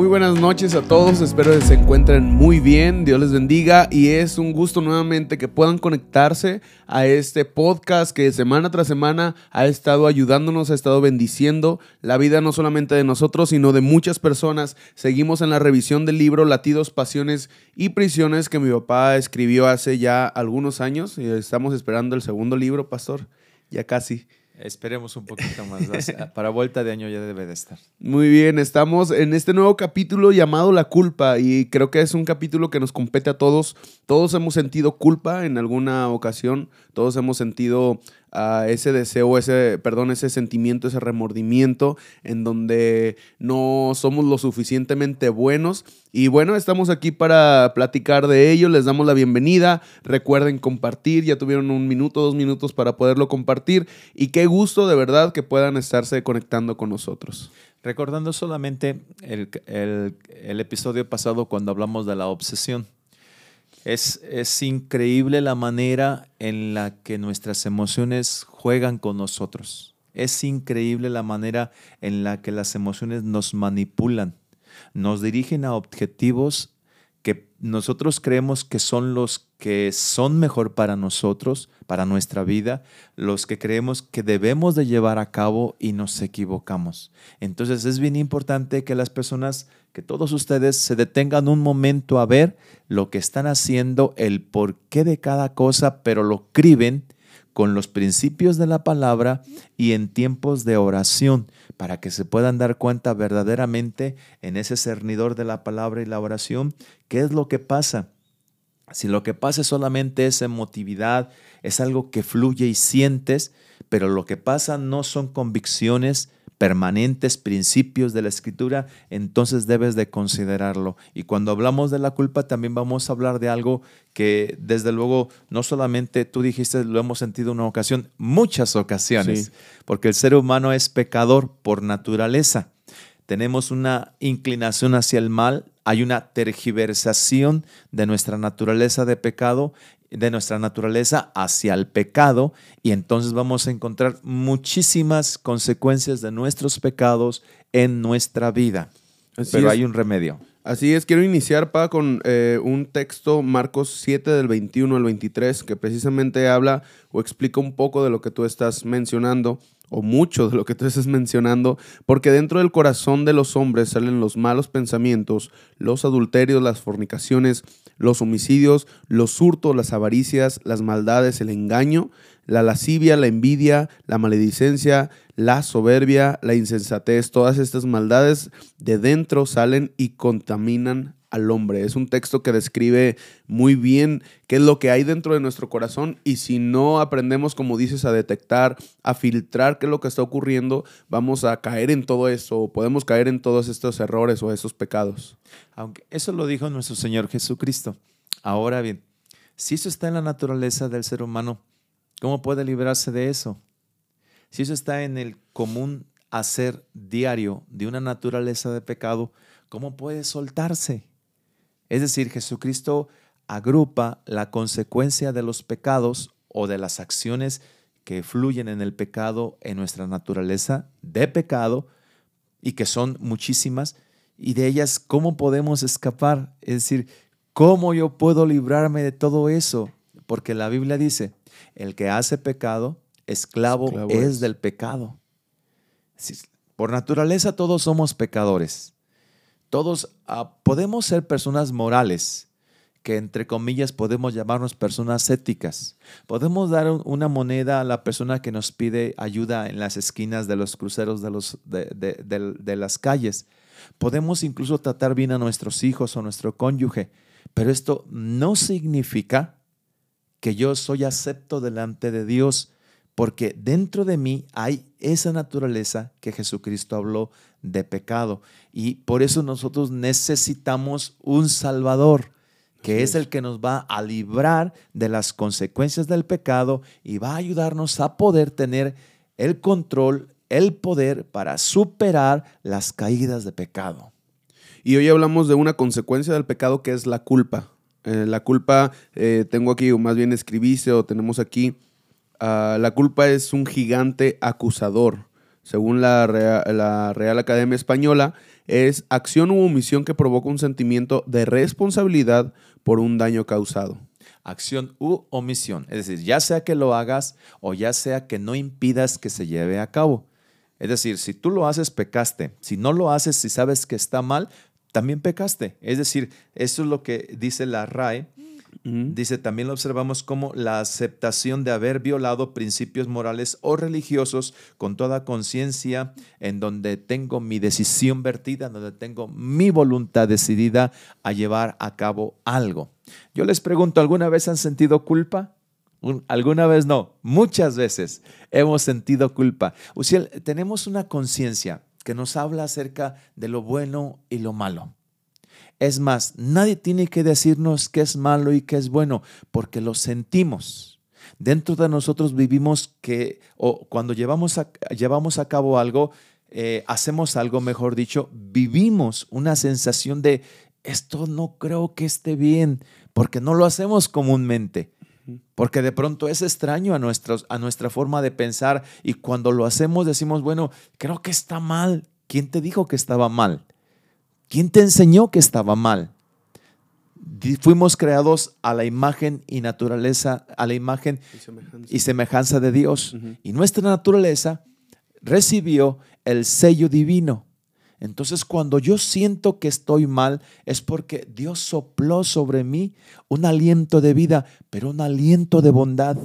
Muy buenas noches a todos, espero que se encuentren muy bien, Dios les bendiga y es un gusto nuevamente que puedan conectarse a este podcast que semana tras semana ha estado ayudándonos, ha estado bendiciendo la vida no solamente de nosotros, sino de muchas personas. Seguimos en la revisión del libro Latidos, Pasiones y Prisiones que mi papá escribió hace ya algunos años y estamos esperando el segundo libro, pastor, ya casi. Esperemos un poquito más. Para vuelta de año ya debe de estar. Muy bien, estamos en este nuevo capítulo llamado La culpa y creo que es un capítulo que nos compete a todos. Todos hemos sentido culpa en alguna ocasión, todos hemos sentido a ese deseo, ese, perdón, ese sentimiento, ese remordimiento en donde no somos lo suficientemente buenos. Y bueno, estamos aquí para platicar de ello. Les damos la bienvenida. Recuerden compartir. Ya tuvieron un minuto, dos minutos para poderlo compartir. Y qué gusto de verdad que puedan estarse conectando con nosotros. Recordando solamente el, el episodio pasado cuando hablamos de la obsesión. Es, increíble la manera en la que nuestras emociones juegan con nosotros. Es increíble la manera en la que las emociones nos manipulan, nos dirigen a objetivos que nosotros creemos que son los que son mejor para nosotros, para nuestra vida, los que creemos que debemos de llevar a cabo y nos equivocamos. Entonces es bien importante que las personas, que todos ustedes se detengan un momento a ver lo que están haciendo, el porqué de cada cosa, pero lo escriben con los principios de la palabra y en tiempos de oración para que se puedan dar cuenta verdaderamente en ese cernidor de la palabra y la oración qué es lo que pasa. Si lo que pasa solamente es emotividad, es algo que fluye y sientes, pero lo que pasa no son convicciones, permanentes principios de la escritura, entonces debes de considerarlo. Y cuando hablamos de la culpa, también vamos a hablar de algo que desde luego no solamente tú dijiste, lo hemos sentido en una ocasión, muchas ocasiones, porque el ser humano es pecador por naturaleza. Tenemos una inclinación hacia el mal, hay una tergiversación de nuestra naturaleza de pecado de nuestra naturaleza hacia el pecado y entonces vamos a encontrar muchísimas consecuencias de nuestros pecados en nuestra vida. Pero hay un remedio. Así es, quiero iniciar pa, con eh, un texto, Marcos 7 del 21 al 23, que precisamente habla o explica un poco de lo que tú estás mencionando o mucho de lo que tú estás mencionando, porque dentro del corazón de los hombres salen los malos pensamientos, los adulterios, las fornicaciones, los homicidios, los hurtos, las avaricias, las maldades, el engaño, la lascivia, la envidia, la maledicencia, la soberbia, la insensatez, todas estas maldades de dentro salen y contaminan al hombre. Es un texto que describe muy bien qué es lo que hay dentro de nuestro corazón y si no aprendemos, como dices, a detectar, a filtrar qué es lo que está ocurriendo, vamos a caer en todo eso o podemos caer en todos estos errores o esos pecados. Aunque eso lo dijo nuestro Señor Jesucristo. Ahora bien, si eso está en la naturaleza del ser humano, ¿cómo puede librarse de eso? Si eso está en el común hacer diario de una naturaleza de pecado, ¿cómo puede soltarse? Es decir, Jesucristo agrupa la consecuencia de los pecados o de las acciones que fluyen en el pecado, en nuestra naturaleza de pecado, y que son muchísimas, y de ellas, ¿cómo podemos escapar? Es decir, ¿cómo yo puedo librarme de todo eso? Porque la Biblia dice, el que hace pecado, esclavo, es, del pecado. Por naturaleza todos somos pecadores. Todos ah, podemos ser personas morales, que entre comillas podemos llamarnos personas éticas. Podemos dar una moneda a la persona que nos pide ayuda en las esquinas de los cruceros de, los, de, las calles. Podemos incluso tratar bien a nuestros hijos o nuestro cónyuge, pero esto no significa que yo soy acepto delante de Dios, porque dentro de mí hay esa naturaleza que Jesucristo habló de pecado. Y por eso nosotros necesitamos un Salvador, que es el que nos va a librar de las consecuencias del pecado y va a ayudarnos a poder tener el control, el poder para superar las caídas de pecado. Y hoy hablamos de una consecuencia del pecado que es la culpa. Eh, la culpa, eh, tengo aquí, o más bien escribiste o tenemos aquí, ah, la culpa es un gigante acusador según la Real, Academia Española, es acción u omisión que provoca un sentimiento de responsabilidad por un daño causado. Acción u omisión. Es decir, ya sea que lo hagas o ya sea que no impidas que se lleve a cabo. Es decir, si tú lo haces, pecaste. Si no lo haces, si sabes que está mal, también pecaste. Es decir, eso es lo que dice la RAE Dice, también lo observamos como la aceptación de haber violado principios morales o religiosos con toda conciencia, en donde tengo mi decisión vertida, en donde tengo mi voluntad decidida a llevar a cabo algo. Yo les pregunto, ¿alguna vez han sentido culpa? Alguna vez no, muchas veces hemos sentido culpa. Uciel, tenemos una conciencia que nos habla acerca de lo bueno y lo malo. Es más, nadie tiene que decirnos qué es malo y qué es bueno, porque lo sentimos. Dentro de nosotros vivimos que, o cuando llevamos a, llevamos a cabo algo, eh, hacemos algo, mejor dicho, vivimos una sensación de esto no creo que esté bien, porque no lo hacemos comúnmente. Porque de pronto es extraño a, nuestros, a nuestra forma de pensar y cuando lo hacemos decimos, bueno, creo que está mal. ¿Quién te dijo que estaba mal? ¿Quién te enseñó que estaba mal? Fuimos creados a la imagen y naturaleza, a la imagen y semejanza, de Dios. Y nuestra naturaleza recibió el sello divino. Entonces cuando yo siento que estoy mal es porque Dios sopló sobre mí un aliento de vida, pero un aliento de bondad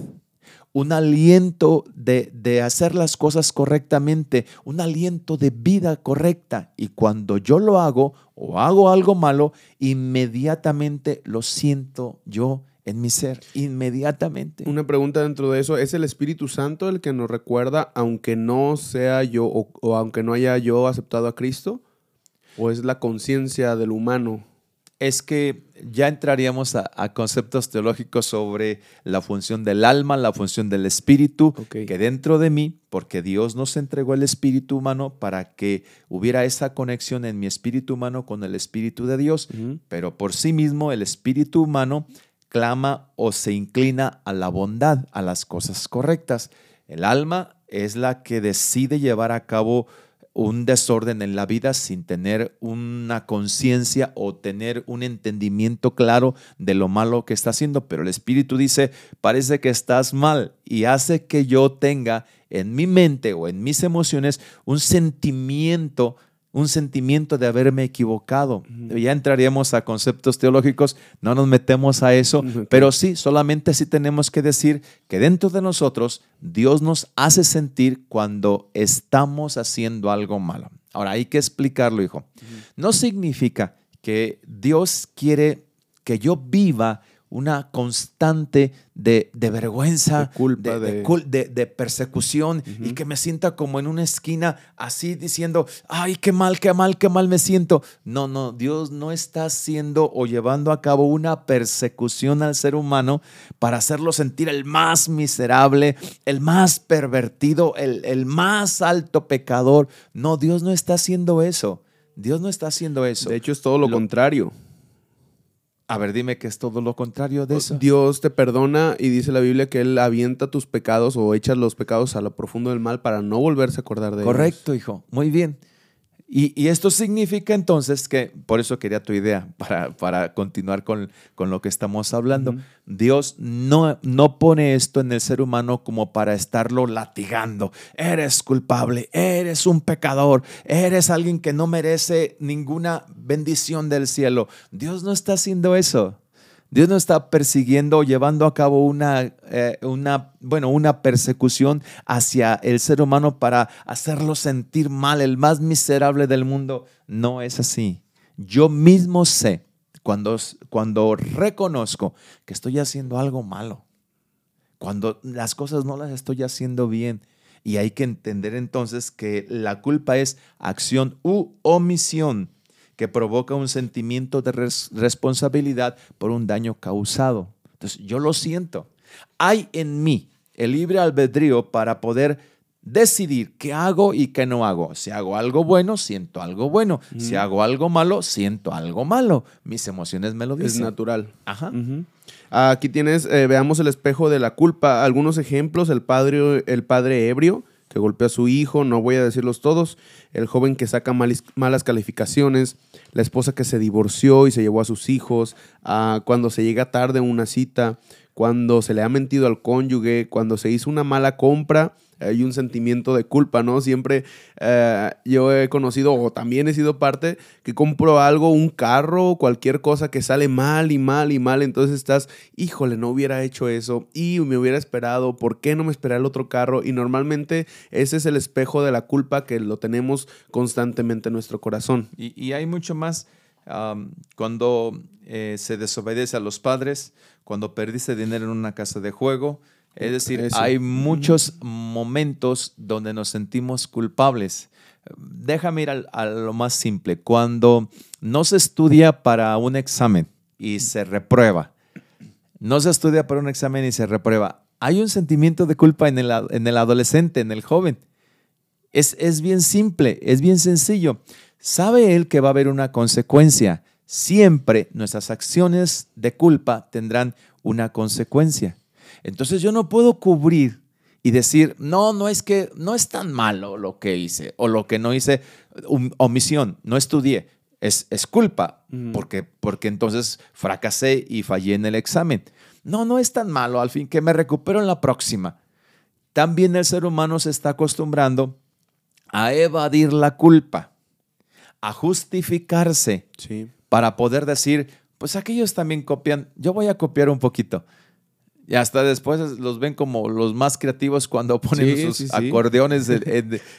un aliento de, hacer las cosas correctamente, un aliento de vida correcta. Y cuando yo lo hago o hago algo malo, inmediatamente lo siento yo en mi ser, inmediatamente. Una pregunta dentro de eso, ¿es el Espíritu Santo el que nos recuerda, aunque no sea yo o aunque no haya yo aceptado a Cristo? ¿O es la conciencia del humano? es que ya entraríamos a, conceptos teológicos sobre la función del alma, la función del espíritu, que dentro de mí, porque Dios nos entregó el espíritu humano para que hubiera esa conexión en mi espíritu humano con el espíritu de Dios, pero por sí mismo el espíritu humano clama o se inclina a la bondad, a las cosas correctas. El alma es la que decide llevar a cabo un desorden en la vida sin tener una conciencia o tener un entendimiento claro de lo malo que está haciendo. Pero el Espíritu dice, parece que estás mal y hace que yo tenga en mi mente o en mis emociones un sentimiento un sentimiento de haberme equivocado. Ya entraríamos a conceptos teológicos, no nos metemos a eso, pero sí, solamente sí tenemos que decir que dentro de nosotros Dios nos hace sentir cuando estamos haciendo algo malo. Ahora, hay que explicarlo, hijo. No significa que Dios quiere que yo viva una constante de, vergüenza, de, culpa, de, persecución y que me sienta como en una esquina así diciendo, ay, qué mal, qué mal, qué mal me siento. No, no, Dios no está haciendo o llevando a cabo una persecución al ser humano para hacerlo sentir el más miserable, el más pervertido, el, el más alto pecador. No, Dios no está haciendo eso. Dios no está haciendo eso. De hecho, es todo lo contrario. A ver, dime que es todo lo contrario de eso. Dios te perdona y dice la Biblia que Él avienta tus pecados o echa los pecados a lo profundo del mal para no volverse a acordar de ellos. Correcto, hijo. Muy bien. Y, esto significa entonces que, por eso quería tu idea, para, para continuar con, con, lo que estamos hablando, Dios no, no pone esto en el ser humano como para estarlo latigando. Eres culpable, eres un pecador, eres alguien que no merece ninguna bendición del cielo. Dios no está haciendo eso. Dios no está persiguiendo o llevando a cabo una, eh, una, bueno, una persecución hacia el ser humano para hacerlo sentir mal, el más miserable del mundo. No es así. Yo mismo sé cuando, cuando reconozco que estoy haciendo algo malo, cuando las cosas no las estoy haciendo bien. Y hay que entender entonces que la culpa es acción u omisión que provoca un sentimiento de responsabilidad por un daño causado. Entonces, yo lo siento. Hay en mí el libre albedrío para poder decidir qué hago y qué no hago. Si hago algo bueno, siento algo bueno. Si hago algo malo, siento algo malo. Mis emociones me lo dicen. Es natural. Ajá. Aquí tienes, eh, veamos el espejo de la culpa. Algunos ejemplos, el padre, el padre ebrio, que golpea a su hijo, no voy a decirlos todos, el joven que saca malas calificaciones, la esposa que se divorció y se llevó a sus hijos, ah, cuando se llega tarde a una cita, cuando se le ha mentido al cónyuge, cuando se hizo una mala compra hay un sentimiento de culpa, ¿no? Siempre eh, yo he conocido o también he sido parte que compro algo, un carro, cualquier cosa que sale mal y mal y mal, entonces estás, híjole, no hubiera hecho eso y me hubiera esperado, ¿por qué no me esperé el otro carro? Y normalmente ese es el espejo de la culpa que lo tenemos constantemente en nuestro corazón. Y, hay mucho más cuando eh, se desobedece a los padres, cuando perdiste dinero en una casa de juego, es decir, hay muchos momentos donde nos sentimos culpables. Déjame ir a, lo más simple. Cuando no se estudia para un examen y se reprueba, no se estudia para un examen y se reprueba, hay un sentimiento de culpa en el, en el adolescente, en el joven. Es, es bien simple, es bien sencillo. Sabe él que va a haber una consecuencia. Siempre nuestras acciones de culpa tendrán una consecuencia. Entonces yo no puedo cubrir y decir, no, no es que no es tan malo lo que hice o lo que no hice, omisión, no estudié. Es, es culpa, porque, porque entonces fracasé y fallé en el examen. No, no es tan malo, al fin que me recupero en la próxima. También el ser humano se está acostumbrando a evadir la culpa, a justificarse para poder decir, pues aquellos también copian, yo voy a copiar un poquito. Y hasta después los ven como los más creativos cuando ponen sus acordeones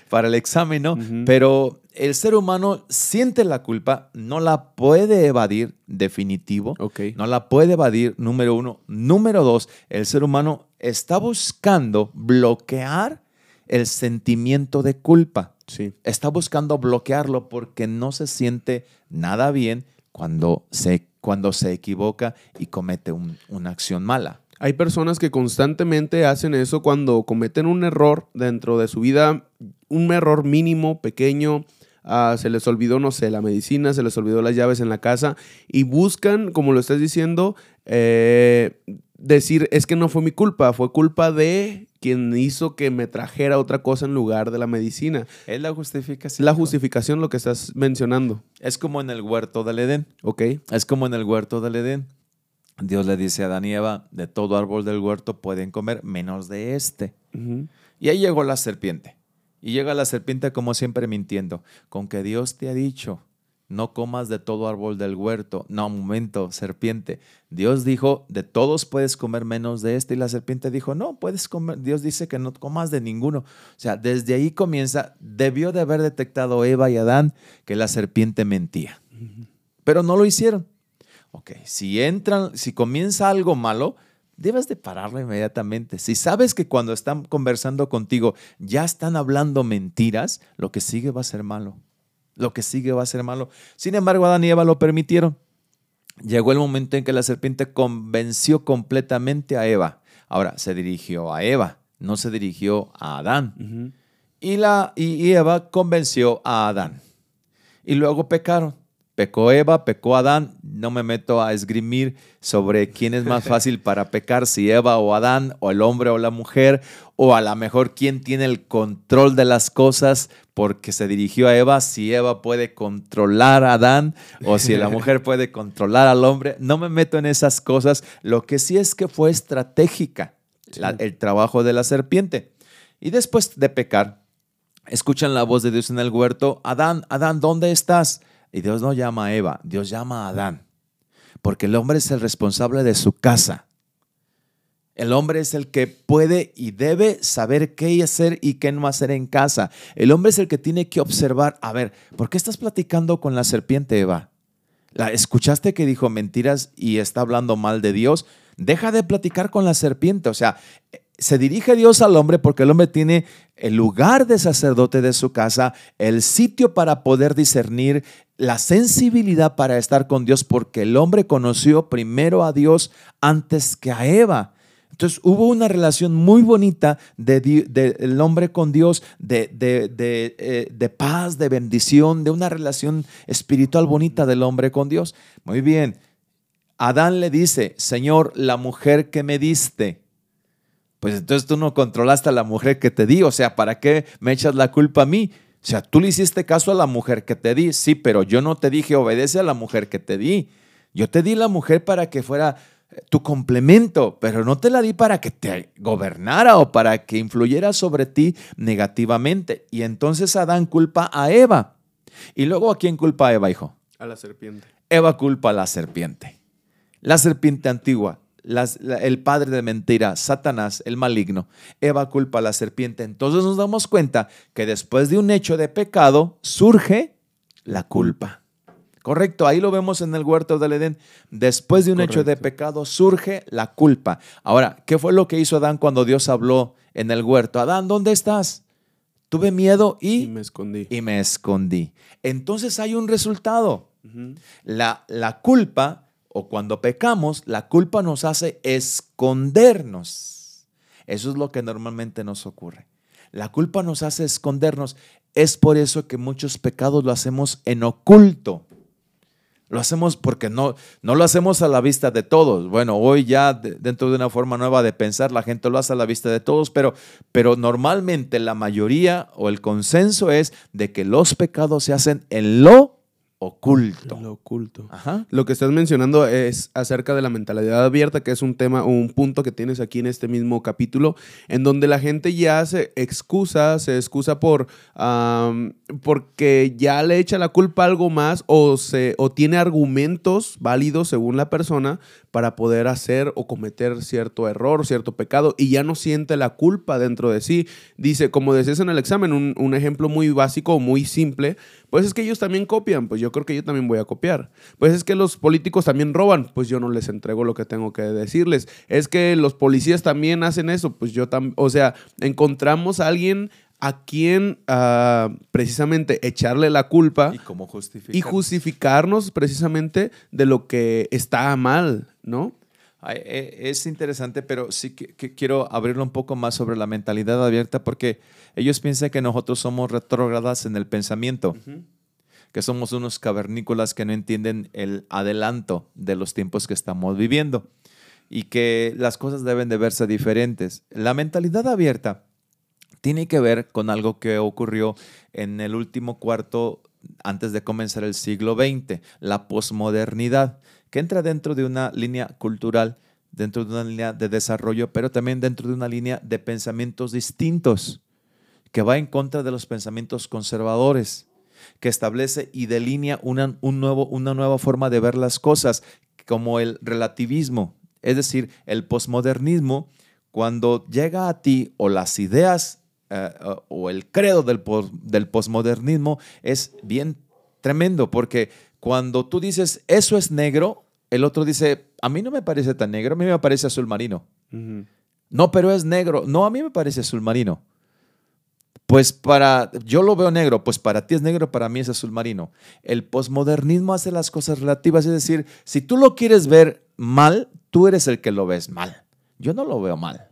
para el examen, ¿no? Pero el ser humano siente la culpa, no la puede evadir, definitivo. No la puede evadir, número uno. Número dos, el ser humano está buscando bloquear el sentimiento de culpa. Sí. Está buscando bloquearlo porque no se siente nada bien cuando se, cuando se equivoca y comete una acción mala. Hay personas que constantemente hacen eso cuando cometen un error dentro de su vida, un error mínimo, pequeño, ah, se les olvidó, no sé, la medicina, se les olvidó las llaves en la casa y buscan, como lo estás diciendo, eh, decir, es que no fue mi culpa, fue culpa de quien hizo que me trajera otra cosa en lugar de la medicina. Es la justificación. La justificación lo que estás mencionando. Es como en el huerto del Edén. Ok. Es como en el huerto del Edén. Dios le dice a Adán y Eva, de todo árbol del huerto pueden comer, menos de este. Y ahí llegó la serpiente. Y llega la serpiente como siempre mintiendo, con que Dios te ha dicho, no comas de todo árbol del huerto. No, momento, serpiente. Dios dijo, de todos puedes comer menos de este. Y la serpiente dijo, no, puedes comer. Dios dice que no comas de ninguno. O sea, desde ahí comienza, debió de haber detectado Eva y Adán que la serpiente mentía. Pero no lo hicieron. Ok, si entran, si comienza algo malo, debes de pararlo inmediatamente. Si sabes que cuando están conversando contigo ya están hablando mentiras, lo que sigue va a ser malo. Lo que sigue va a ser malo. Sin embargo, Adán y Eva lo permitieron. Llegó el momento en que la serpiente convenció completamente a Eva. Ahora, se dirigió a Eva, no se dirigió a Adán. y, la, y Eva convenció a Adán. Y luego pecaron. Pecó Eva, pecó Adán. No me meto a esgrimir sobre quién es más fácil para pecar, si Eva o Adán, o el hombre o la mujer, o a lo mejor quién tiene el control de las cosas porque se dirigió a Eva, si Eva puede controlar a Adán o si la mujer puede controlar al hombre. No me meto en esas cosas. Lo que sí es que fue estratégica el trabajo de la serpiente. Y después de pecar, escuchan la voz de Dios en el huerto. Adán, Adán, ¿dónde estás? Y Dios no llama a Eva, Dios llama a Adán. Porque el hombre es el responsable de su casa. El hombre es el que puede y debe saber qué hacer y qué no hacer en casa. El hombre es el que tiene que observar, a ver, ¿por qué estás platicando con la serpiente, Eva? ¿La escuchaste que dijo mentiras y está hablando mal de Dios? Deja de platicar con la serpiente. O sea, se dirige Dios al hombre porque el hombre tiene el lugar de sacerdote de su casa, el sitio para poder discernir, la sensibilidad para estar con Dios, porque el hombre conoció primero a Dios antes que a Eva. Entonces hubo una relación muy bonita del de, hombre con Dios, eh, de, paz, de bendición, de una relación espiritual bonita del hombre con Dios. Muy bien. Adán le dice, Señor, la mujer que me diste, pues entonces tú no controlaste a la mujer que te di, o sea, ¿para qué me echas la culpa a mí? O sea, tú le hiciste caso a la mujer que te di, sí, pero yo no te dije obedece a la mujer que te di. Yo te di la mujer para que fuera eh, tu complemento, pero no te la di para que te gobernara o para que influyera sobre ti negativamente. Y entonces Adán culpa a Eva. Y luego a quién culpa a Eva, hijo? A la serpiente. Eva culpa a la serpiente. La serpiente antigua, el padre de mentira, Satanás, el maligno. Eva culpa a la serpiente. Entonces nos damos cuenta que después de un hecho de pecado surge la culpa. Correcto, ahí lo vemos en el huerto del Edén. Después de un hecho de pecado surge la culpa. Ahora, ¿qué fue lo que hizo Adán cuando Dios habló en el huerto? Adán, ¿dónde estás? Tuve miedo y, me escondí. Y me escondí. Entonces hay un resultado. la, la culpa o cuando pecamos, la culpa nos hace escondernos. Eso es lo que normalmente nos ocurre. La culpa nos hace escondernos. Es por eso que muchos pecados lo hacemos en oculto. Lo hacemos porque no, no lo hacemos a la vista de todos. Bueno, hoy ya dentro de una forma nueva de pensar, la gente lo hace a la vista de todos, pero, pero normalmente la mayoría o el consenso es de que los pecados se hacen en lo oculto. Lo oculto. Lo que estás mencionando es acerca de la mentalidad abierta, que es un tema o un punto que tienes aquí en este mismo capítulo, en donde la gente ya se excusa, se excusa por porque ya le echa la culpa a algo más o, se, o tiene argumentos válidos según la persona para poder hacer o cometer cierto error, cierto pecado, y ya no siente la culpa dentro de sí. Dice, como decías en el examen, un, un ejemplo muy básico, muy simple, pues es que ellos también copian, pues yo creo que yo también voy a copiar. Pues es que los políticos también roban, pues yo no les entrego lo que tengo que decirles. Es que los policías también hacen eso, pues yo también, o sea, encontramos a alguien a quien ah, precisamente echarle la culpa ¿Y, cómo y justificarnos precisamente de lo que está mal, ¿no? E, es interesante, pero sí que, quiero abrirlo un poco más sobre la mentalidad abierta porque ellos piensan que nosotros somos retrógradas en el pensamiento, que somos unos cavernícolas que no entienden el adelanto de los tiempos que estamos viviendo y que las cosas deben de verse diferentes. La mentalidad abierta tiene que ver con algo que ocurrió en el último cuarto antes de comenzar el siglo XX, la posmodernidad, que entra dentro de una línea cultural, dentro de una línea de desarrollo, pero también dentro de una línea de pensamientos distintos, que va en contra de los pensamientos conservadores, que establece y delinea una, un nuevo, una nueva forma de ver las cosas, como el relativismo, es decir, el posmodernismo, cuando llega a ti o las ideas eh, o el credo del, del posmodernismo es bien tremendo, porque cuando tú dices eso es negro, el otro dice, a mí no me parece tan negro, a mí me parece azul marino. No, pero es negro. No, a mí me parece azul marino. Pues para, yo lo veo negro, pues para ti es negro, para mí es azul marino. El posmodernismo hace las cosas relativas, es decir, si tú lo quieres ver mal, tú eres el que lo ves mal. Yo no lo veo mal.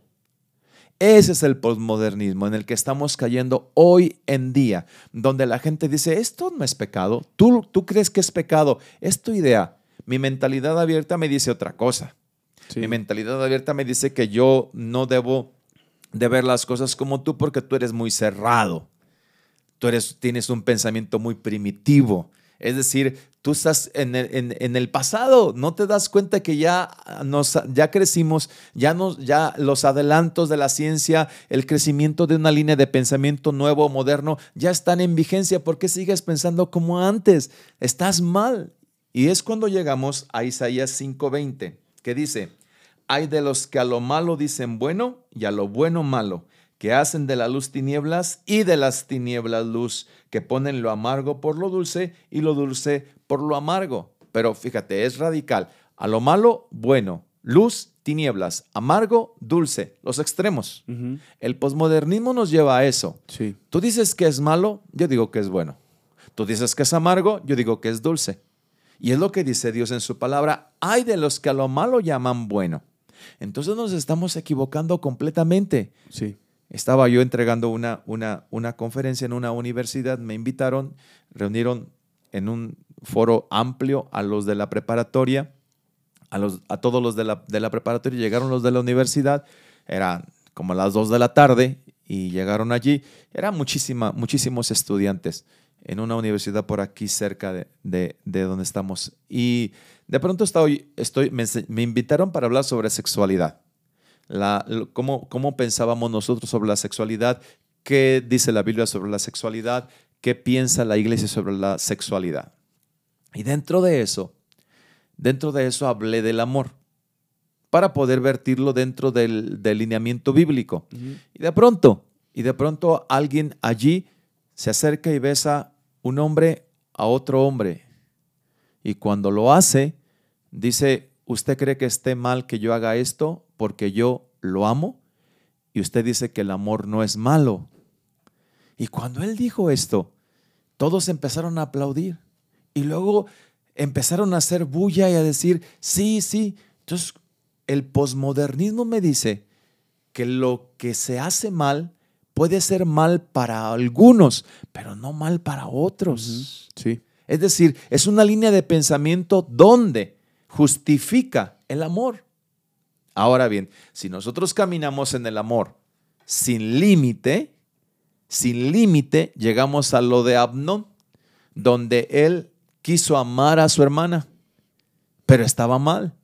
Ese es el postmodernismo en el que estamos cayendo hoy en día, donde la gente dice, esto no es pecado, tú, tú crees que es pecado, es tu idea. Mi mentalidad abierta me dice otra cosa. Mi mentalidad abierta me dice que yo no debo de ver las cosas como tú porque tú eres muy cerrado. Tú eres, tienes un pensamiento muy primitivo. Es decir, tú estás en el, pasado, no te das cuenta que ya, nos, ya crecimos, ya, nos, ya los adelantos de la ciencia, el crecimiento de una línea de pensamiento nuevo, moderno, ya están en vigencia. ¿Por qué sigues pensando como antes? Estás mal. Y es cuando llegamos a Isaías 5:20, que dice, hay de los que a lo malo dicen bueno y a lo bueno malo que hacen de la luz tinieblas y de las tinieblas luz, que ponen lo amargo por lo dulce y lo dulce por lo amargo. Pero fíjate, es radical. A lo malo, bueno. Luz, tinieblas. Amargo, dulce. Los extremos. El posmodernismo nos lleva a eso. Sí. Tú dices que es malo, yo digo que es bueno. Tú dices que es amargo, yo digo que es dulce. Y es lo que dice Dios en su palabra. Hay de los que a lo malo llaman bueno. Entonces nos estamos equivocando completamente. Sí. Estaba yo entregando una, una, una conferencia en una universidad, me invitaron, reunieron en un foro amplio a los de la preparatoria, a, los, a todos los de la, de la preparatoria, llegaron los de la universidad, eran como las 2 de la tarde y llegaron allí. Eran muchísima, muchísimos estudiantes en una universidad por aquí cerca de, de, donde estamos. Y de pronto estoy, estoy, me, me, invitaron para hablar sobre sexualidad. La, cómo, cómo pensábamos nosotros sobre la sexualidad, qué dice la Biblia sobre la sexualidad, qué piensa la iglesia sobre la sexualidad. Y dentro de eso, dentro de eso hablé del amor para poder vertirlo dentro del, lineamiento bíblico. Y de pronto, y de pronto alguien allí se acerca y besa un hombre a otro hombre. Y cuando lo hace, dice, ¿usted cree que esté mal que yo haga esto porque yo lo amo? Y usted dice que el amor no es malo. Y cuando él dijo esto, todos empezaron a aplaudir. Y luego empezaron a hacer bulla y a decir, sí, sí. Entonces, el posmodernismo me dice que lo que se hace mal puede ser mal para algunos, pero no mal para otros. Sí. Es decir, es una línea de pensamiento donde justifica el amor. Ahora bien, si nosotros caminamos en el amor sin límite, sin límite, llegamos a lo de Abnón, donde él quiso amar a su hermana, pero estaba mal.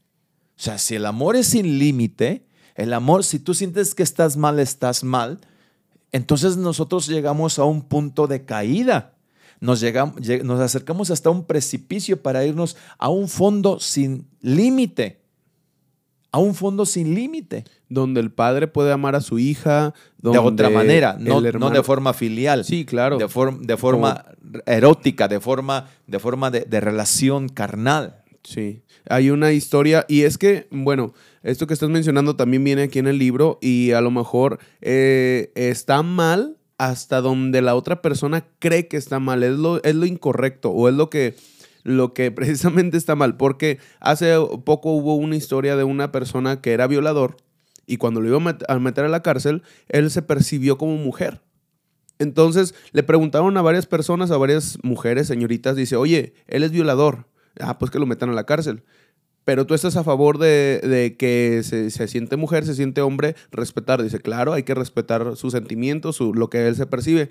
O sea, si el amor es sin límite, el amor, si tú sientes que estás mal, estás mal, entonces nosotros llegamos a un punto de caída. Nos, llegamos, nos acercamos hasta un precipicio para irnos a un fondo sin límite. A un fondo sin límite. Donde el padre puede amar a su hija. de otra manera, no, de forma filial. Sí, claro. De, de forma erótica, de forma, de, forma de relación carnal. Sí, hay una historia y es que, bueno, esto que estás mencionando también viene aquí en el libro y a lo mejor eh, está mal hasta donde la otra persona cree que está mal, es lo, es lo incorrecto o es lo que, lo que precisamente está mal, porque hace poco hubo una historia de una persona que era violador y cuando lo iba a meter a la cárcel, él se percibió como mujer. Entonces le preguntaron a varias personas, a varias mujeres, señoritas, dice, oye, él es violador ah, pues que lo metan a la cárcel. Pero tú estás a favor de, que se, siente mujer, se siente hombre, respetar. Dice, claro, hay que respetar sus sentimientos, su, lo que él se percibe.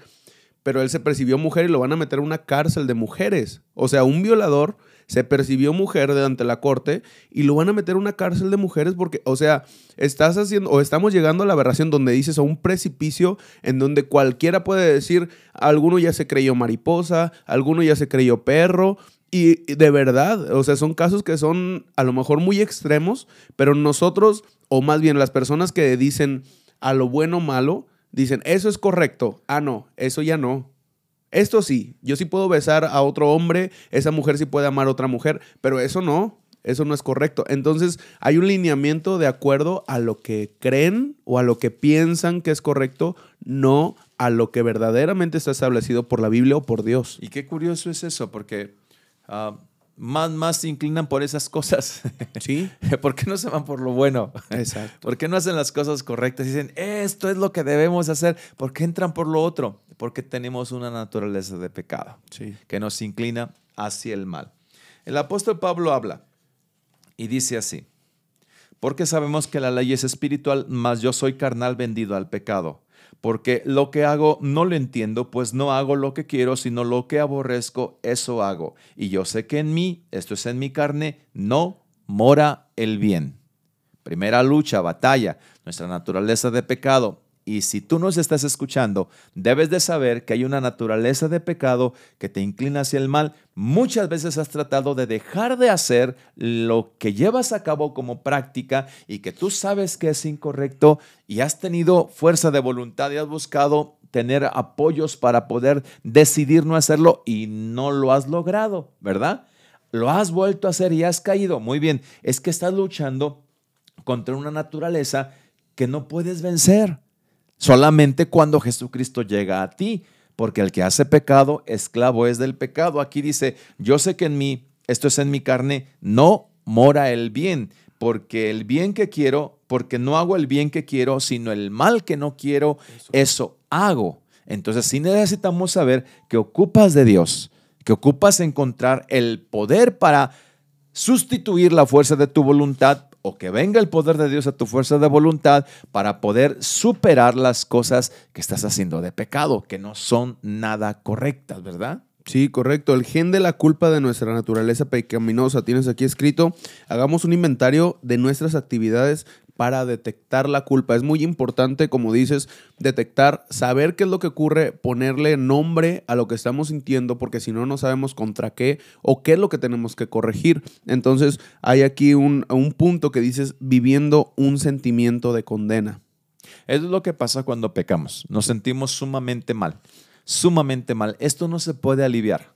Pero él se percibió mujer y lo van a meter a una cárcel de mujeres. O sea, un violador se percibió mujer delante la corte y lo van a meter a una cárcel de mujeres porque, o sea, estás haciendo o estamos llegando a la aberración donde dices a un precipicio en donde cualquiera puede decir, alguno ya se creyó mariposa, alguno ya se creyó perro, y de verdad, o sea, son casos que son a lo mejor muy extremos, pero nosotros, o más bien las personas que dicen a lo bueno o malo, dicen, eso es correcto. Ah, no, eso ya no. Esto sí, yo sí puedo besar a otro hombre, esa mujer sí puede amar a otra mujer, pero eso no, eso no es correcto. Entonces hay un lineamiento de acuerdo a lo que creen o a lo que piensan que es correcto, no a lo que verdaderamente está establecido por la Biblia o por Dios. Y qué curioso es eso, porque Ah, más, más se inclinan por esas cosas. Sí. ¿Por qué no se van por lo bueno? Exacto. ¿Por qué no hacen las cosas correctas? Dicen, esto es lo que debemos hacer. ¿Por qué entran por lo otro? Porque tenemos una naturaleza de pecado sí. que nos inclina hacia el mal. El apóstol Pablo habla y dice así, porque sabemos que la ley es espiritual, mas yo soy carnal vendido al pecado porque lo que hago no lo entiendo, pues no hago lo que quiero, sino lo que aborrezco, eso hago. Y yo sé que en mí, esto es en mi carne, no mora el bien. Primera lucha, batalla, nuestra naturaleza de pecado, y si tú nos estás escuchando, debes de saber que hay una naturaleza de pecado que te inclina hacia el mal. Muchas veces has tratado de dejar de hacer lo que llevas a cabo como práctica y que tú sabes que es incorrecto y has tenido fuerza de voluntad y has buscado tener apoyos para poder decidir no hacerlo y no lo has logrado, ¿verdad? Lo has vuelto a hacer y has caído. Muy bien, es que estás luchando contra una naturaleza que no puedes vencer solamente cuando Jesucristo llega a ti, porque el que hace pecado, esclavo es del pecado. Aquí dice, yo sé que en mí, esto es en mi carne, no mora el bien, porque el bien que quiero, porque no hago el bien que quiero, sino el mal que no quiero, eso, hago. Entonces sí necesitamos saber que ocupas de Dios, que ocupas encontrar el poder para sustituir la fuerza de tu voluntad o que venga el poder de Dios a tu fuerza de voluntad para poder superar las cosas que estás haciendo de pecado, que no son nada correctas, ¿verdad? Sí, correcto. El gen de la culpa de nuestra naturaleza pecaminosa. Tienes aquí escrito, hagamos un inventario de nuestras actividades para detectar la culpa. Es muy importante, como dices, detectar, saber qué es lo que ocurre, ponerle nombre a lo que estamos sintiendo, porque si no, no sabemos contra qué o qué es lo que tenemos que corregir. Entonces, hay aquí un, un punto que dices, viviendo un sentimiento de condena. Eso es lo que pasa cuando pecamos. Nos sentimos sumamente mal sumamente mal. Esto no se puede aliviar,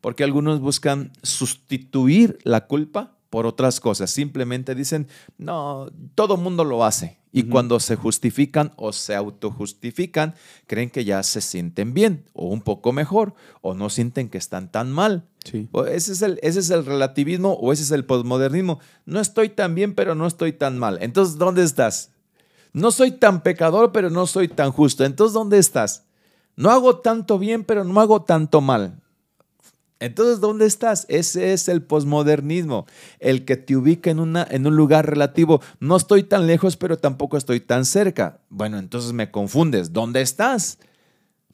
porque algunos buscan sustituir la culpa por otras cosas. Simplemente dicen, no, todo mundo lo hace. Y cuando se justifican o se autojustifican, creen que ya se sienten bien o un poco mejor o no sienten que están tan mal. Sí. Ese, es el, ese es el relativismo o ese es el posmodernismo. No estoy tan bien, pero no estoy tan mal. Entonces, ¿dónde estás? No soy tan pecador, pero no soy tan justo. Entonces, ¿dónde estás? No hago tanto bien, pero no hago tanto mal. Entonces, ¿dónde estás? Ese es el posmodernismo, el que te ubica en, una, en un lugar relativo. No estoy tan lejos, pero tampoco estoy tan cerca. Bueno, entonces me confundes. ¿Dónde estás?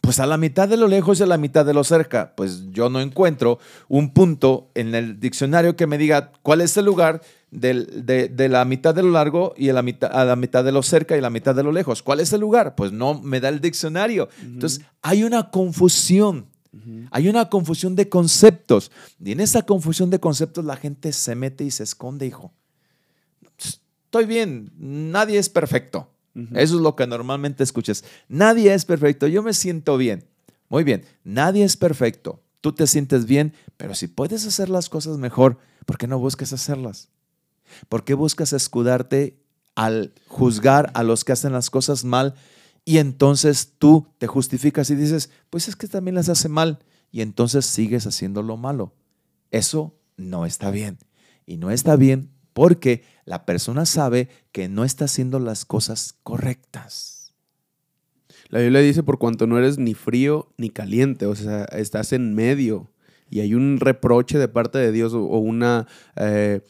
Pues a la mitad de lo lejos y a la mitad de lo cerca. Pues yo no encuentro un punto en el diccionario que me diga cuál es el lugar de, la mitad de lo largo y a la, mitad, a la mitad de lo cerca y la mitad de lo lejos. ¿Cuál es el lugar? Pues no me da el diccionario. Entonces, hay una confusión. Hay una confusión de conceptos. Y en esa confusión de conceptos la gente se mete y se esconde, hijo. Estoy bien, nadie es perfecto. Eso es lo que normalmente escuchas. Nadie es perfecto, yo me siento bien. Muy bien, nadie es perfecto. Tú te sientes bien, pero si puedes hacer las cosas mejor, ¿por qué no busques hacerlas? ¿Por qué buscas escudarte al juzgar a los que hacen las cosas mal y entonces tú te justificas y dices, pues es que también las hace mal y entonces sigues haciendo lo malo? Eso no está bien. Y no está bien porque la persona sabe que no está haciendo las cosas correctas. La Biblia dice, por cuanto no eres ni frío ni caliente, o sea, estás en medio y hay un reproche de parte de Dios o una... Eh,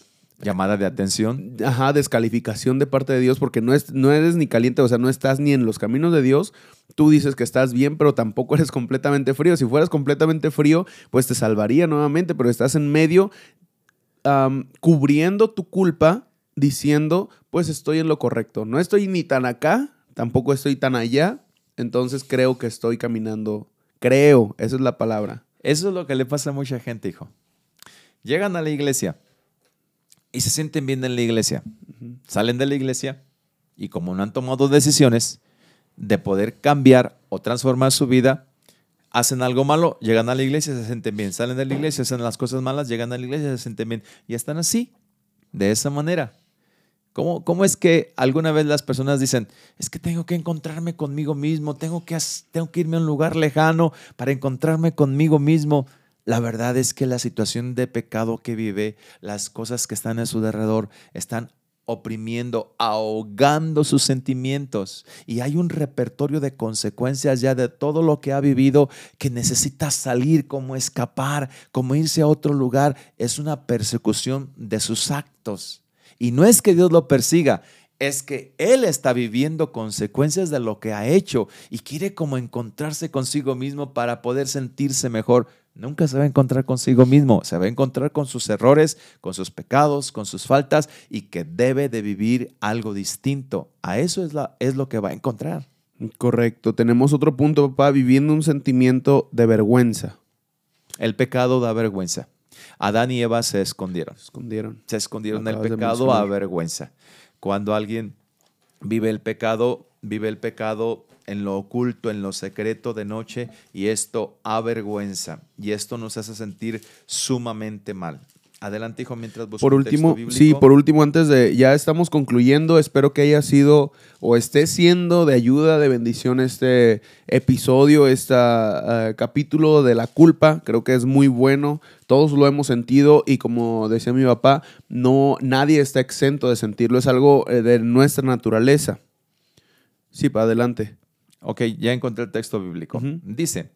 llamada de atención. Ajá, descalificación de parte de Dios porque no, es, no eres ni caliente, o sea, no estás ni en los caminos de Dios. Tú dices que estás bien, pero tampoco eres completamente frío. Si fueras completamente frío, pues te salvaría nuevamente, pero estás en medio cubriendo tu culpa diciendo, pues estoy en lo correcto. No estoy ni tan acá, tampoco estoy tan allá, entonces creo que estoy caminando. Creo, esa es la palabra. Eso es lo que le pasa a mucha gente, hijo. Llegan a la iglesia y se sienten bien en la iglesia. Salen de la iglesia y como no han tomado decisiones de poder cambiar o transformar su vida, hacen algo malo, llegan a la iglesia, se sienten bien. Salen de la iglesia, hacen las cosas malas, llegan a la iglesia, se sienten bien. Y están así, de esa manera. ¿Cómo, ¿Cómo, es que alguna vez las personas dicen, es que tengo que encontrarme conmigo mismo, tengo que, tengo que irme a un lugar lejano para encontrarme conmigo mismo? La verdad es que la situación de pecado que vive, las cosas que están a su alrededor, están oprimiendo, ahogando sus sentimientos. Y hay un repertorio de consecuencias ya de todo lo que ha vivido que necesita salir, como escapar, como irse a otro lugar. Es una persecución de sus actos. Y no es que Dios lo persiga, es que él está viviendo consecuencias de lo que ha hecho y quiere como encontrarse consigo mismo para poder sentirse mejor. Nunca se va a encontrar consigo mismo, se va a encontrar con sus errores, con sus pecados, con sus faltas y que debe de vivir algo distinto. A eso es, la, es lo que va a encontrar. Correcto. Tenemos otro punto, papá, viviendo un sentimiento de vergüenza. El pecado da vergüenza. Adán y Eva se escondieron. Se escondieron. Se escondieron del pecado a vergüenza. Cuando alguien vive el pecado, vive el pecado en lo oculto, en lo secreto de noche, y esto avergüenza, y esto nos hace sentir sumamente mal. Adelante, hijo, mientras busco Por último, sí, por último, antes de, ya estamos concluyendo, espero que haya sido o esté siendo de ayuda, de bendición este episodio, este capítulo de la culpa, creo que es muy bueno, todos lo hemos sentido y como decía mi papá, no, nadie está exento de sentirlo, es algo eh, de nuestra naturaleza. Sí, para adelante. Ok, ya encontré el texto bíblico. Dice,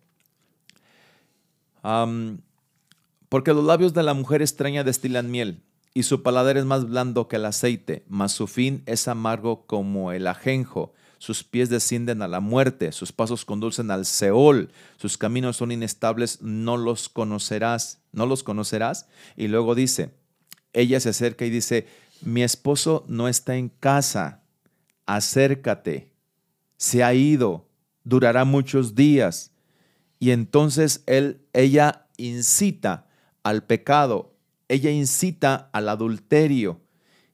porque los labios de la mujer extraña destilan miel y su paladar es más blando que el aceite, mas su fin es amargo como el ajenjo. Sus pies descienden a la muerte, sus pasos conducen al Seol, sus caminos son inestables, no los conocerás, no los conocerás. Y luego dice, ella se acerca y dice, mi esposo no está en casa, acércate, se ha ido, durará muchos días. Y entonces él, ella incita al pecado, ella incita al adulterio.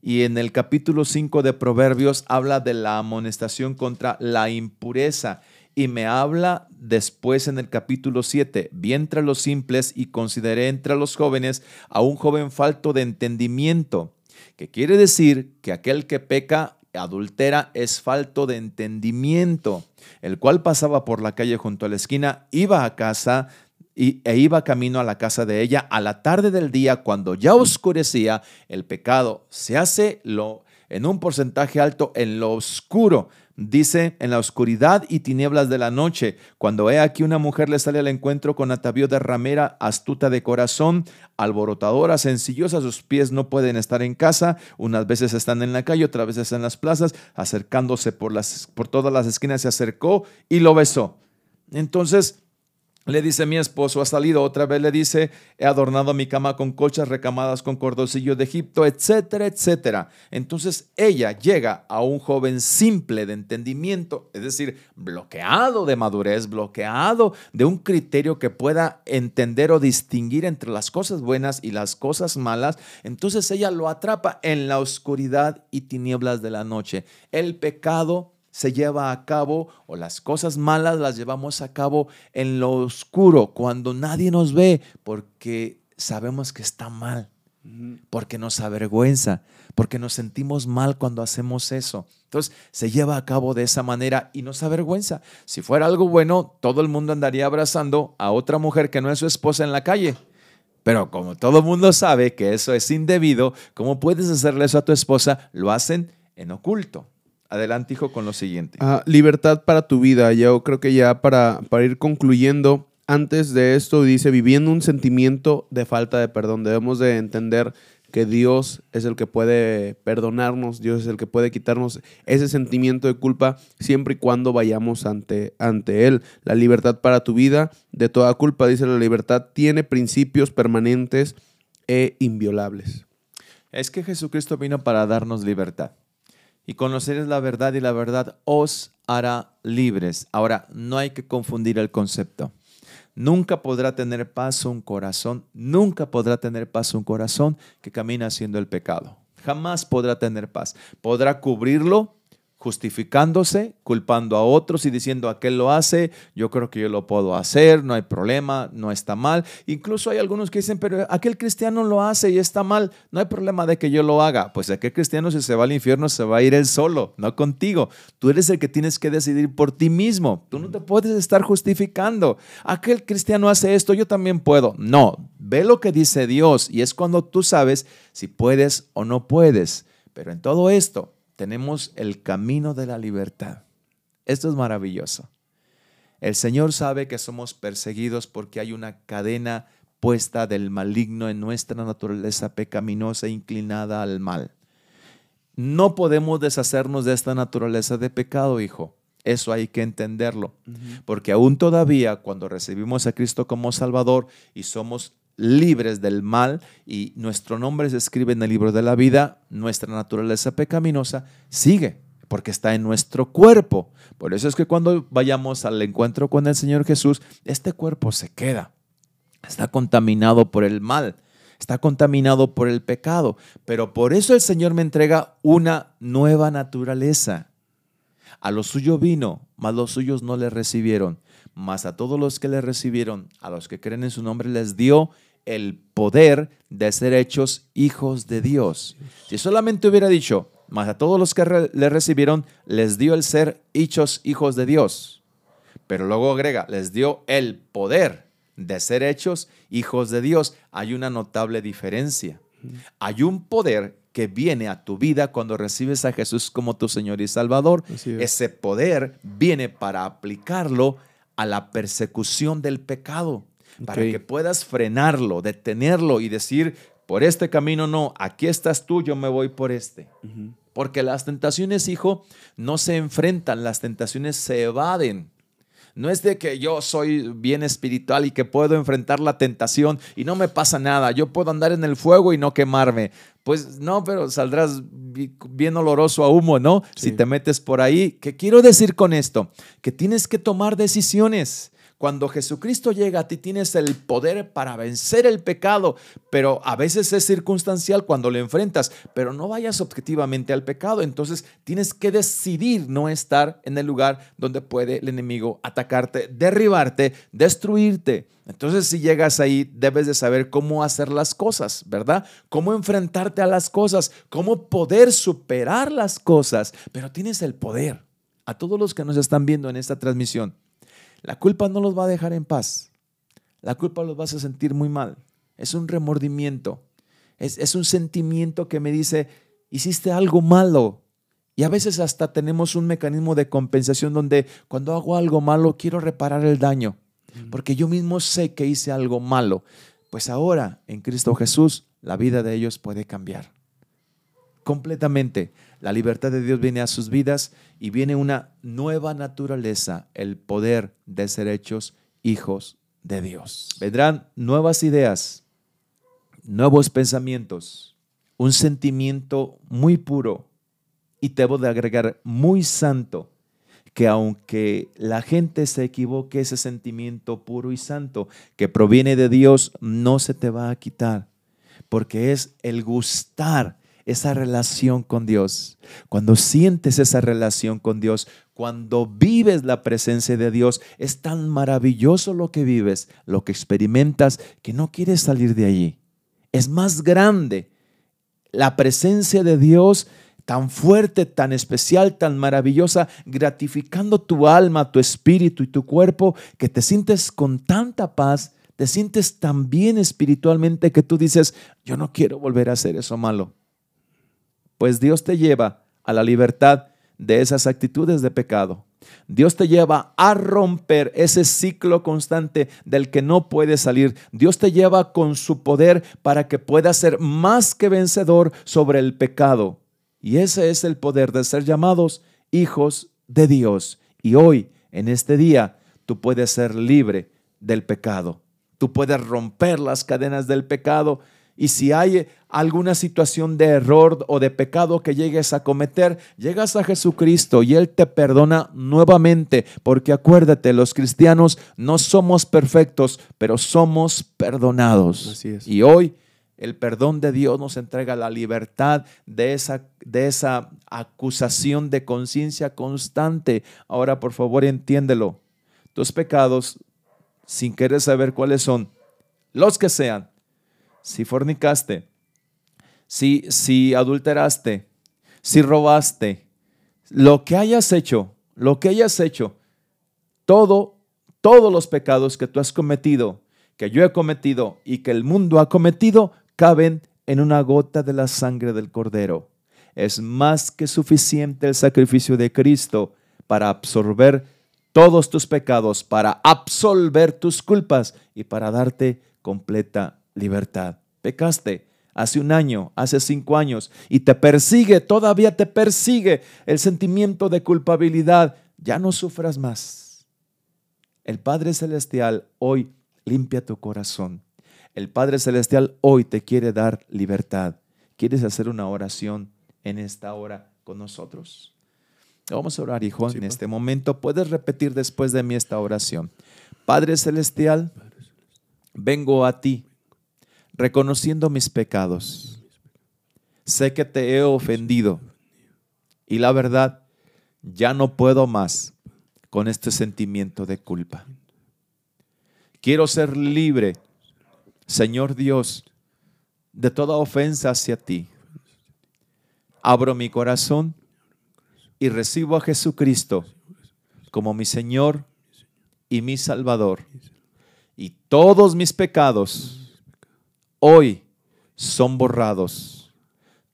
Y en el capítulo 5 de Proverbios habla de la amonestación contra la impureza. Y me habla después en el capítulo 7, vi entre los simples y consideré entre los jóvenes a un joven falto de entendimiento, que quiere decir que aquel que peca, adultera, es falto de entendimiento, el cual pasaba por la calle junto a la esquina, iba a casa y, e iba camino a la casa de ella a la tarde del día, cuando ya oscurecía, el pecado se hace lo, en un porcentaje alto en lo oscuro. Dice, en la oscuridad y tinieblas de la noche, cuando he aquí una mujer le sale al encuentro con atavío de ramera, astuta de corazón, alborotadora, sencillosa, sus pies no pueden estar en casa, unas veces están en la calle, otras veces en las plazas, acercándose por, las, por todas las esquinas, se acercó y lo besó. Entonces, le dice mi esposo, ha salido otra vez, le dice, he adornado mi cama con colchas recamadas con cordocillos de Egipto, etcétera, etcétera. Entonces ella llega a un joven simple de entendimiento, es decir, bloqueado de madurez, bloqueado de un criterio que pueda entender o distinguir entre las cosas buenas y las cosas malas. Entonces ella lo atrapa en la oscuridad y tinieblas de la noche. El pecado se lleva a cabo o las cosas malas las llevamos a cabo en lo oscuro, cuando nadie nos ve, porque sabemos que está mal, porque nos avergüenza, porque nos sentimos mal cuando hacemos eso. Entonces se lleva a cabo de esa manera y nos avergüenza. Si fuera algo bueno, todo el mundo andaría abrazando a otra mujer que no es su esposa en la calle. Pero como todo el mundo sabe que eso es indebido, ¿cómo puedes hacerle eso a tu esposa? Lo hacen en oculto. Adelante, hijo, con lo siguiente. Ah, libertad para tu vida. Yo creo que ya para, para ir concluyendo, antes de esto dice, viviendo un sentimiento de falta de perdón. Debemos de entender que Dios es el que puede perdonarnos, Dios es el que puede quitarnos ese sentimiento de culpa siempre y cuando vayamos ante, ante Él. La libertad para tu vida de toda culpa, dice la libertad, tiene principios permanentes e inviolables. Es que Jesucristo vino para darnos libertad y conoceréis la verdad y la verdad os hará libres. Ahora, no hay que confundir el concepto. Nunca podrá tener paz un corazón, nunca podrá tener paz un corazón que camina haciendo el pecado. Jamás podrá tener paz. Podrá cubrirlo justificándose, culpando a otros y diciendo aquel lo hace, yo creo que yo lo puedo hacer, no hay problema, no está mal. Incluso hay algunos que dicen, pero aquel cristiano lo hace y está mal, no hay problema de que yo lo haga. Pues aquel cristiano si se va al infierno se va a ir él solo, no contigo. Tú eres el que tienes que decidir por ti mismo. Tú no te puedes estar justificando. Aquel cristiano hace esto, yo también puedo. No, ve lo que dice Dios y es cuando tú sabes si puedes o no puedes. Pero en todo esto, tenemos el camino de la libertad. Esto es maravilloso. El Señor sabe que somos perseguidos porque hay una cadena puesta del maligno en nuestra naturaleza pecaminosa e inclinada al mal. No podemos deshacernos de esta naturaleza de pecado, hijo. Eso hay que entenderlo. Porque aún todavía cuando recibimos a Cristo como Salvador y somos libres del mal y nuestro nombre se escribe en el libro de la vida, nuestra naturaleza pecaminosa sigue porque está en nuestro cuerpo. Por eso es que cuando vayamos al encuentro con el Señor Jesús, este cuerpo se queda. Está contaminado por el mal, está contaminado por el pecado, pero por eso el Señor me entrega una nueva naturaleza. A lo suyo vino, mas los suyos no le recibieron. Mas a todos los que le recibieron, a los que creen en su nombre, les dio el poder de ser hechos hijos de Dios. Si solamente hubiera dicho, más a todos los que le recibieron, les dio el ser hechos hijos de Dios. Pero luego agrega, les dio el poder de ser hechos hijos de Dios. Hay una notable diferencia. Hay un poder que viene a tu vida cuando recibes a Jesús como tu Señor y Salvador. Ese poder viene para aplicarlo a la persecución del pecado para que puedas frenarlo, detenerlo y decir, por este camino no, aquí estás tú, yo me voy por este. Porque las tentaciones, hijo, no se enfrentan, las tentaciones se evaden. No es de que yo soy bien espiritual y que puedo enfrentar la tentación y no me pasa nada. Yo puedo andar en el fuego y no quemarme. Pues no, pero saldrás bien oloroso a humo, ¿no? Si te metes por ahí. ¿Qué quiero decir con esto? Que tienes que tomar decisiones. Cuando Jesucristo llega a ti tienes el poder para vencer el pecado, pero a veces es circunstancial cuando lo enfrentas, pero no vayas objetivamente al pecado. Entonces tienes que decidir no estar en el lugar donde puede el enemigo atacarte, derribarte, destruirte. Entonces si llegas ahí debes de saber cómo hacer las cosas, ¿verdad? Cómo enfrentarte a las cosas, cómo poder superar las cosas, pero tienes el poder. A todos los que nos están viendo en esta transmisión, la culpa no los va a dejar en paz. La culpa los vas a sentir muy mal. Es un remordimiento. Es, un sentimiento que me dice, hiciste algo malo. Y a veces hasta tenemos un mecanismo de compensación donde cuando hago algo malo quiero reparar el daño. Porque yo mismo sé que hice algo malo. Pues ahora en Cristo Jesús la vida de ellos puede cambiar. Completamente. La libertad de Dios viene a sus vidas y viene una nueva naturaleza, el poder de ser hechos hijos de Dios. Vendrán nuevas ideas, nuevos pensamientos, un sentimiento muy puro y debo de agregar muy santo, que aunque la gente se equivoque, ese sentimiento puro y santo que proviene de Dios no se te va a quitar, porque es el gustar esa relación con Dios, cuando sientes esa relación con Dios, cuando vives la presencia de Dios, es tan maravilloso lo que vives, lo que experimentas, que no quieres salir de allí. Es más grande la presencia de Dios tan fuerte, tan especial, tan maravillosa, gratificando tu alma, tu espíritu y tu cuerpo, que te sientes con tanta paz, te sientes tan bien espiritualmente que tú dices, yo no quiero volver a hacer eso malo pues Dios te lleva a la libertad de esas actitudes de pecado. Dios te lleva a romper ese ciclo constante del que no puedes salir. Dios te lleva con su poder para que puedas ser más que vencedor sobre el pecado. Y ese es el poder de ser llamados hijos de Dios. Y hoy, en este día, tú puedes ser libre del pecado. Tú puedes romper las cadenas del pecado y si hay alguna situación de error o de pecado que llegues a cometer, llegas a Jesucristo y Él te perdona nuevamente, porque acuérdate, los cristianos no somos perfectos, pero somos perdonados. Así es. Y hoy el perdón de Dios nos entrega la libertad de esa, de esa acusación de conciencia constante. Ahora, por favor, entiéndelo. Tus pecados, sin querer saber cuáles son, los que sean, si fornicaste, si, si adulteraste, si robaste, lo que hayas hecho, lo que hayas hecho, todo, todos los pecados que tú has cometido, que yo he cometido y que el mundo ha cometido, caben en una gota de la sangre del cordero. Es más que suficiente el sacrificio de Cristo para absorber todos tus pecados, para absolver tus culpas y para darte completa libertad. Pecaste hace un año, hace cinco años, y te persigue, todavía te persigue el sentimiento de culpabilidad. Ya no sufras más. El Padre Celestial hoy limpia tu corazón. El Padre Celestial hoy te quiere dar libertad. ¿Quieres hacer una oración en esta hora con nosotros? Vamos a orar, hijo, en este momento. Puedes repetir después de mí esta oración. Padre Celestial, vengo a ti reconociendo mis pecados. Sé que te he ofendido y la verdad, ya no puedo más con este sentimiento de culpa. Quiero ser libre, Señor Dios, de toda ofensa hacia ti. Abro mi corazón y recibo a Jesucristo como mi Señor y mi Salvador. Y todos mis pecados hoy son borrados.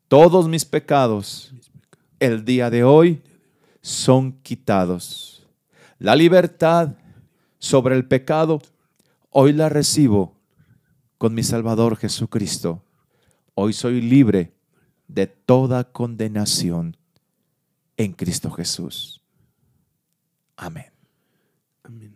Todos mis pecados el día de hoy son quitados. La libertad sobre el pecado hoy la recibo con mi Salvador Jesucristo. Hoy soy libre de toda condenación en Cristo Jesús. Amén. Amén.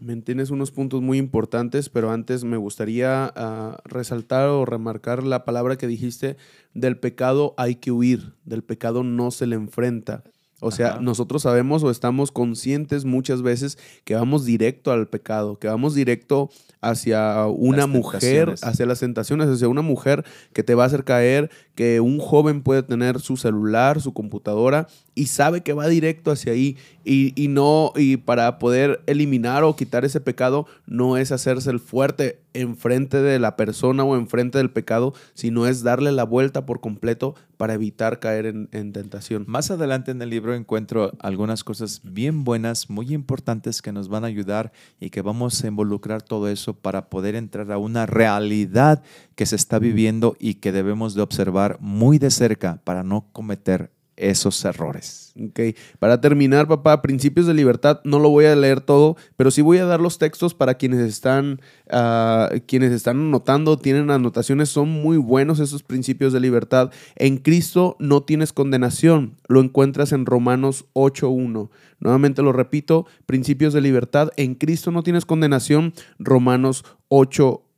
Amén. Tienes unos puntos muy importantes, pero antes me gustaría ah, resaltar o remarcar la palabra que dijiste, del pecado hay que huir, del pecado no se le enfrenta. O sea, Ajá. nosotros sabemos o estamos conscientes muchas veces que vamos directo al pecado, que vamos directo hacia una Las mujer, hacia las tentaciones, hacia una mujer que te va a hacer caer, que un joven puede tener su celular, su computadora y sabe que va directo hacia ahí y, y no, y para poder eliminar o quitar ese pecado no es hacerse el fuerte enfrente de la persona o enfrente del pecado, sino es darle la vuelta por completo para evitar caer en, en tentación. Más adelante en el libro encuentro algunas cosas bien buenas, muy importantes que nos van a ayudar y que vamos a involucrar todo eso para poder entrar a una realidad que se está viviendo y que debemos de observar muy de cerca para no cometer esos errores. Ok, para terminar, papá, principios de libertad, no lo voy a leer todo, pero sí voy a dar los textos para quienes están, ah, quienes están anotando, tienen anotaciones, son muy buenos esos principios de libertad. En Cristo no tienes condenación, lo encuentras en Romanos 8.1. Nuevamente lo repito, principios de libertad, en Cristo no tienes condenación, Romanos 8.1.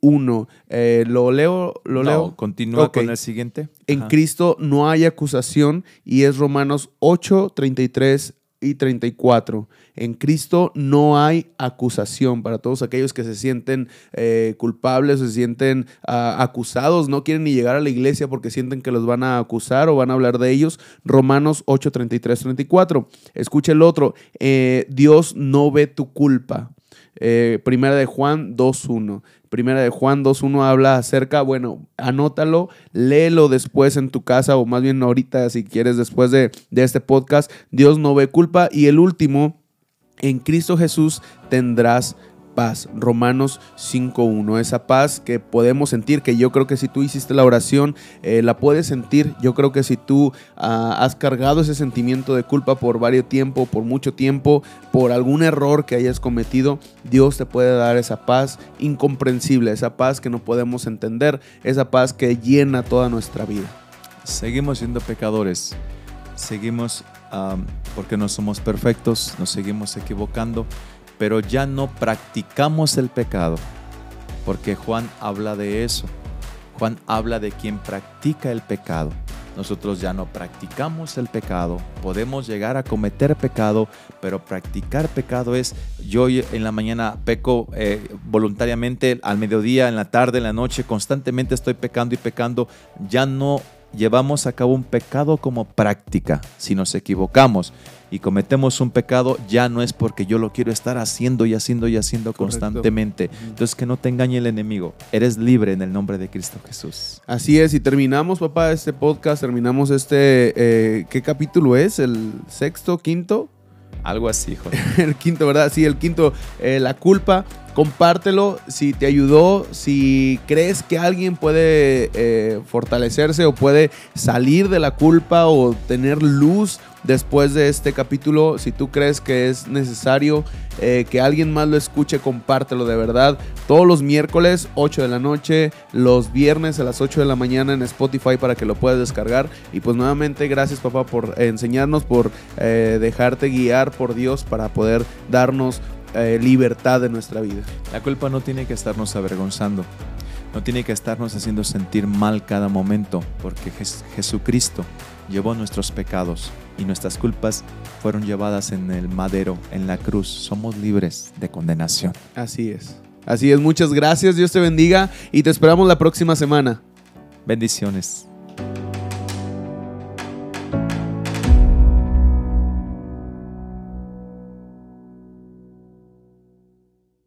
Eh, lo leo, lo No, leo. Continúa con el siguiente. En. Cristo no hay acusación y es Romanos 8, 33 y 34. En Cristo no hay acusación para todos aquellos que se sienten eh, culpables, se sienten ah, acusados, no quieren ni llegar a la iglesia porque sienten que los van a acusar o van a hablar de ellos. Romanos 8, 33, 34. Escucha el otro. eh, Dios no ve tu culpa. Eh, primera de Juan 2.1. Primera de Juan 2.1 habla acerca, bueno, anótalo, léelo después en tu casa o más bien ahorita si quieres después de, de este podcast. Dios no ve culpa. Y el último, en Cristo Jesús tendrás paz. Romanos 5.1. Esa paz que podemos sentir, que yo creo que si tú hiciste la oración, eh, la puedes sentir. Yo creo que si tú ah, has cargado ese sentimiento de culpa por varios tiempo, por mucho tiempo, por algún error que hayas cometido, Dios te puede dar esa paz incomprensible, esa paz que no podemos entender, esa paz que llena toda nuestra vida. Seguimos siendo pecadores. Seguimos am, porque no somos perfectos, nos seguimos equivocando, pero ya no practicamos el pecado, porque Juan habla de eso. Juan habla de quien practica el pecado. Nosotros ya no practicamos el pecado, podemos llegar a cometer pecado, pero practicar pecado es, yo en la mañana peco eh, voluntariamente, al mediodía, en la tarde, en la noche, constantemente estoy pecando y pecando, ya no llevamos a cabo un pecado como práctica. Si nos equivocamos y cometemos un pecado, ya no es porque yo lo quiero estar haciendo y haciendo y haciendo Correcto. constantemente. Entonces que no te engañe el enemigo. Eres libre en el nombre de Cristo Jesús. Así es, y terminamos, papá, este podcast, terminamos este, eh, ¿qué capítulo es? ¿El sexto, quinto? Algo así, hijo. el quinto, ¿verdad? Sí, el quinto, eh, la culpa. Compártelo si te ayudó, si crees que alguien puede eh, fortalecerse o puede salir de la culpa o tener luz después de este capítulo. Si tú crees que es necesario eh, que alguien más lo escuche, compártelo de verdad. Todos los miércoles, 8 de la noche, los viernes a las 8 de la mañana en Spotify para que lo puedas descargar. Y pues nuevamente, gracias papá por enseñarnos, por eh, dejarte guiar por Dios para poder darnos eh, libertad de nuestra vida. La culpa no tiene que estarnos avergonzando. No tiene que estarnos haciendo sentir mal cada momento, porque Jes- Jesucristo llevó nuestros pecados y nuestras culpas fueron llevadas en el madero, en la cruz. Somos libres de condenación. Así es. Así es, muchas gracias, Dios te bendiga y te esperamos la próxima semana. Bendiciones.